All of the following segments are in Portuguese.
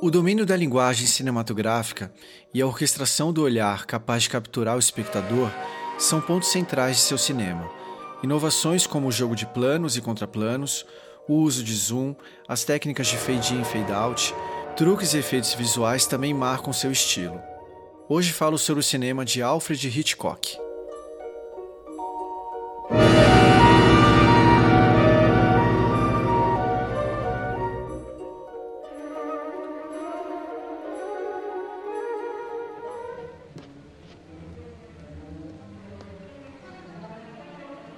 O domínio da linguagem cinematográfica e a orquestração do olhar capaz de capturar o espectador são pontos centrais de seu cinema. Inovações como o jogo de planos e contraplanos, o uso de zoom, as técnicas de fade-in e fade-out, truques e efeitos visuais também marcam seu estilo. Hoje falo sobre o cinema de Alfred Hitchcock.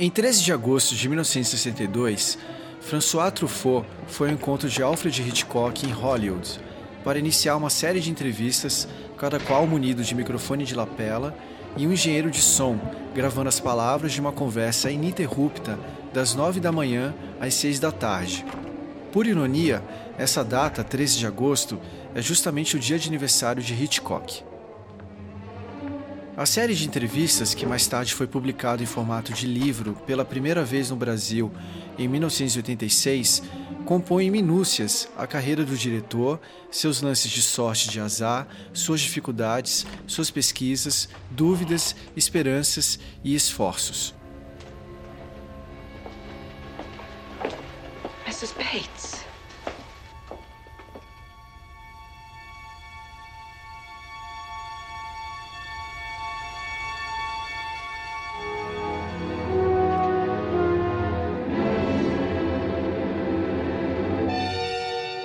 Em 13 de agosto de 1962, François Truffaut foi ao encontro de Alfred Hitchcock em Hollywood para iniciar uma série de entrevistas, cada qual munido de microfone de lapela e um engenheiro de som gravando as palavras de uma conversa ininterrupta das 9 da manhã às 6 da tarde. Por ironia, essa data, 13 de agosto, é justamente o dia de aniversário de Hitchcock. A série de entrevistas, que mais tarde foi publicado em formato de livro pela primeira vez no Brasil em 1986, compõe em minúcias a carreira do diretor, seus lances de sorte de azar, suas dificuldades, suas pesquisas, dúvidas, esperanças e esforços.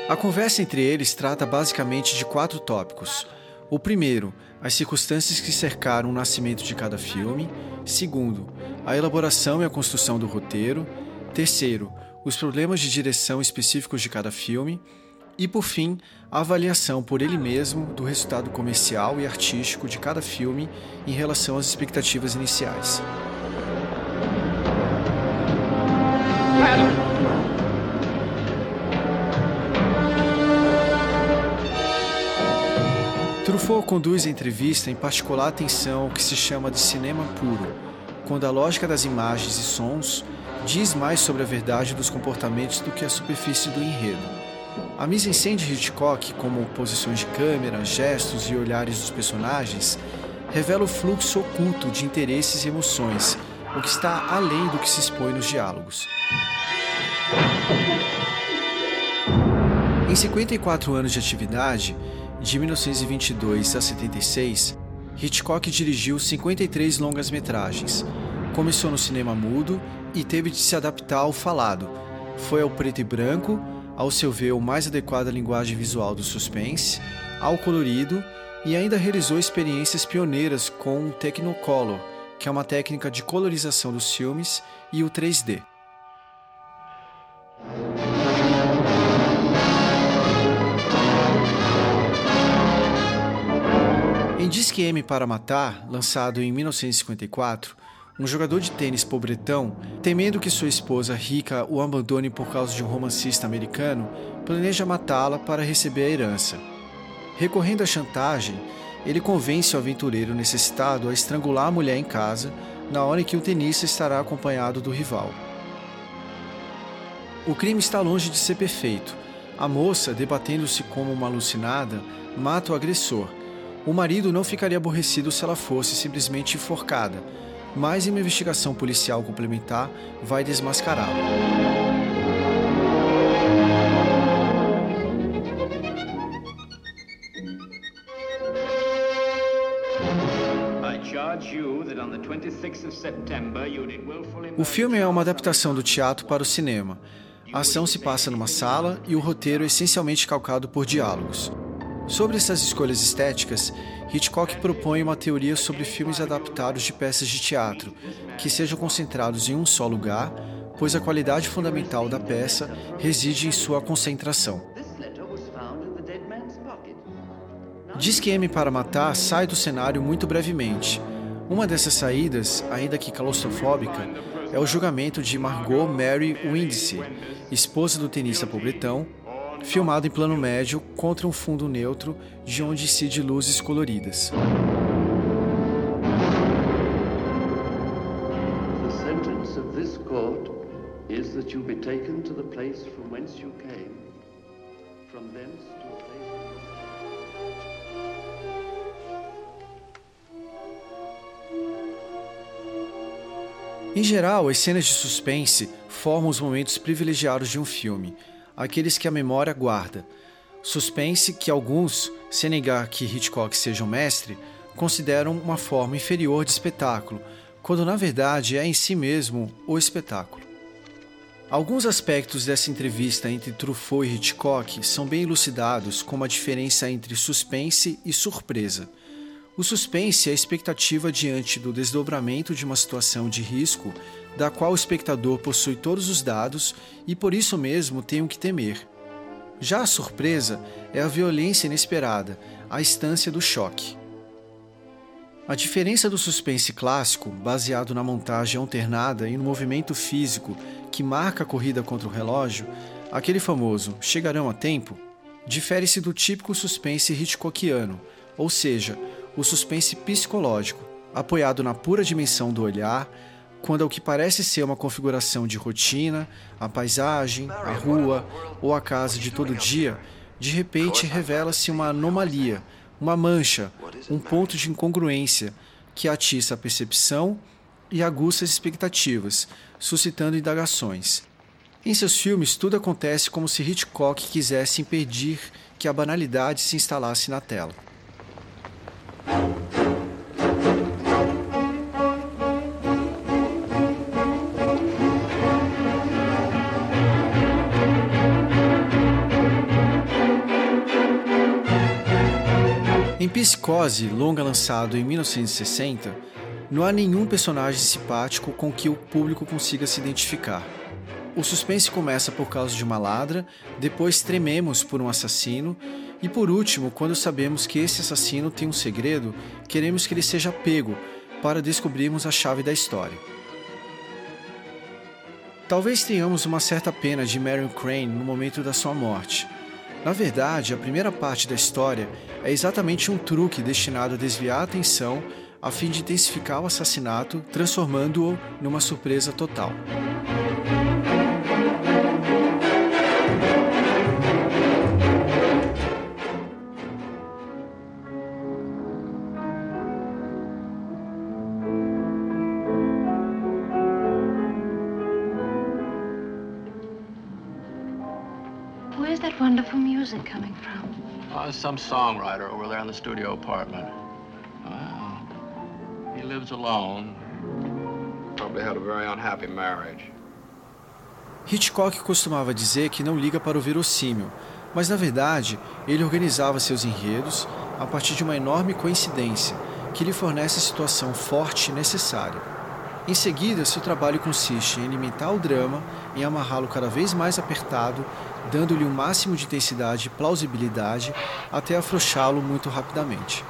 A conversa entre eles trata basicamente de quatro tópicos. O primeiro, as circunstâncias que cercaram o nascimento de cada filme. Segundo, a elaboração e a construção do roteiro. Terceiro, os problemas de direção específicos de cada filme. E, por fim, a avaliação por ele mesmo do resultado comercial e artístico de cada filme em relação às expectativas iniciais. Truffaut conduz a entrevista em particular atenção ao que se chama de cinema puro, quando a lógica das imagens e sons diz mais sobre a verdade dos comportamentos do que a superfície do enredo. A mise-en-scène de Hitchcock, como posições de câmera, gestos e olhares dos personagens, revela o fluxo oculto de interesses e emoções, o que está além do que se expõe nos diálogos. Em 54 anos de atividade, de 1922 a 76, Hitchcock dirigiu 53 longas-metragens. Começou no cinema mudo e teve de se adaptar ao falado. Foi ao preto e branco, ao seu ver o mais adequada linguagem visual do suspense, ao colorido e ainda realizou experiências pioneiras com o Technicolor, que é uma técnica de colorização dos filmes, e o 3D. Disque M para Matar, lançado em 1954, um jogador de tênis pobretão, temendo que sua esposa rica o abandone por causa de um romancista americano, planeja matá-la para receber a herança. Recorrendo à chantagem, ele convence o aventureiro necessitado a estrangular a mulher em casa na hora em que o tenista estará acompanhado do rival. O crime está longe de ser perfeito. A moça, debatendo-se como uma alucinada, mata o agressor o marido não ficaria aborrecido se ela fosse simplesmente enforcada, mas uma investigação policial complementar vai desmascará-lo. O filme é uma adaptação do teatro para o cinema. A ação se passa numa sala e o roteiro é essencialmente calcado por diálogos. Sobre essas escolhas estéticas, Hitchcock propõe uma teoria sobre filmes adaptados de peças de teatro, que sejam concentrados em um só lugar, pois a qualidade fundamental da peça reside em sua concentração. Diz que M para Matar sai do cenário muito brevemente. Uma dessas saídas, ainda que claustrofóbica, é o julgamento de Margot Mary Windsor, esposa do tenista pobretão, filmado em plano médio contra um fundo neutro de onde incide luzes coloridas. Em geral, as cenas de suspense formam os momentos privilegiados de um filme, aqueles que a memória guarda. Suspense que alguns, sem negar que Hitchcock seja um mestre, consideram uma forma inferior de espetáculo, quando na verdade é em si mesmo o espetáculo. Alguns aspectos dessa entrevista entre Truffaut e Hitchcock são bem elucidados, como a diferença entre suspense e surpresa. O suspense é a expectativa diante do desdobramento de uma situação de risco, da qual o espectador possui todos os dados e por isso mesmo tem o que temer. Já a surpresa é a violência inesperada, a instância do choque. A diferença do suspense clássico, baseado na montagem alternada e no movimento físico que marca a corrida contra o relógio, aquele famoso chegarão a tempo, difere-se do típico suspense Hitchcockiano, ou seja, o suspense psicológico, apoiado na pura dimensão do olhar, quando o que parece ser uma configuração de rotina, a paisagem, a rua ou a casa de todo dia, de repente revela-se uma anomalia uma mancha, um ponto de incongruência que atiça a percepção e aguça as expectativas, suscitando indagações. Em seus filmes, tudo acontece como se Hitchcock quisesse impedir que a banalidade se instalasse na tela. Em Psicose, longa lançado em 1960, não há nenhum personagem simpático com que o público consiga se identificar. O suspense começa por causa de uma ladra, depois trememos por um assassino e por último, quando sabemos que esse assassino tem um segredo, queremos que ele seja pego para descobrirmos a chave da história. Talvez tenhamos uma certa pena de Marion Crane no momento da sua morte, na verdade, a primeira parte da história é exatamente um truque destinado a desviar a atenção a fim de intensificar o assassinato, transformando-o numa surpresa total. Music coming from? Oh, some songwriter over there in the studio apartment. Well, he lives alone. Probably had a very unhappy marriage. Hitchcock costumava dizer que não liga para o verossímil, mas na verdade ele organizava seus enredos a partir de uma enorme coincidência que lhe fornece a situação forte necessária. Em seguida, seu trabalho consiste em alimentar o drama, em amarrá-lo cada vez mais apertado, dando-lhe o máximo de intensidade e plausibilidade, até afrouxá-lo muito rapidamente.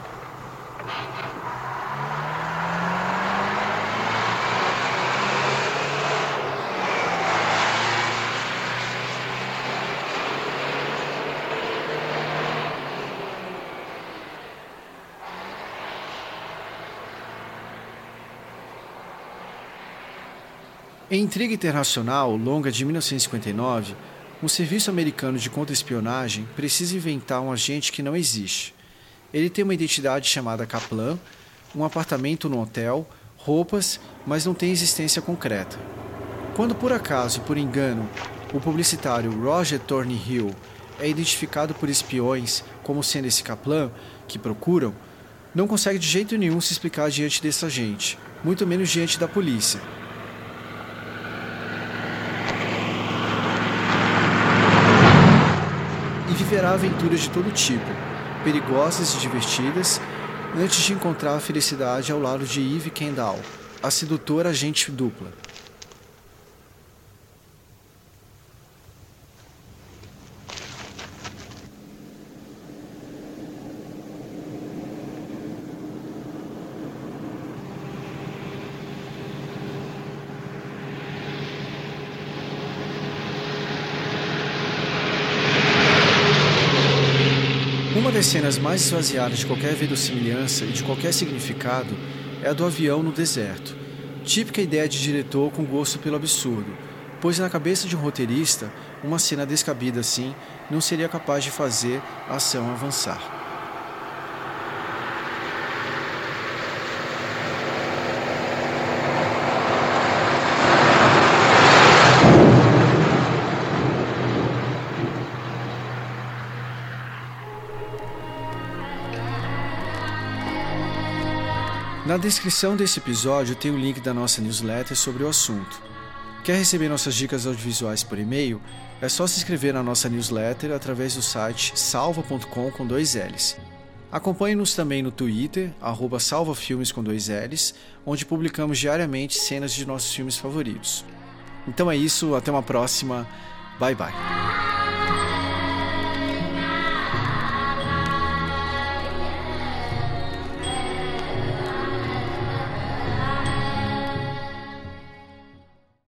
Em Intriga Internacional, longa de 1959, um serviço americano de contra-espionagem precisa inventar um agente que não existe. Ele tem uma identidade chamada Kaplan, um apartamento no hotel, roupas, mas não tem existência concreta. Quando por acaso, por engano, o publicitário Roger Thornhill é identificado por espiões como sendo esse Kaplan que procuram, não consegue de jeito nenhum se explicar diante desse agente, muito menos diante da polícia viverá aventuras de todo tipo, perigosas e divertidas, antes de encontrar a felicidade ao lado de Eve Kendall, a sedutora agente dupla. Das cenas mais esvaziadas de qualquer verossimilhança e de qualquer significado é a do avião no deserto. Típica ideia de diretor com gosto pelo absurdo, pois na cabeça de um roteirista, uma cena descabida assim não seria capaz de fazer a ação avançar. Na descrição desse episódio tem o link da nossa newsletter sobre o assunto. Quer receber nossas dicas audiovisuais por e-mail? É só se inscrever na nossa newsletter através do site salva.com com dois L's. Acompanhe-nos também no Twitter, salvafilmes com dois L's, onde publicamos diariamente cenas de nossos filmes favoritos. Então é isso, até uma próxima. Bye bye.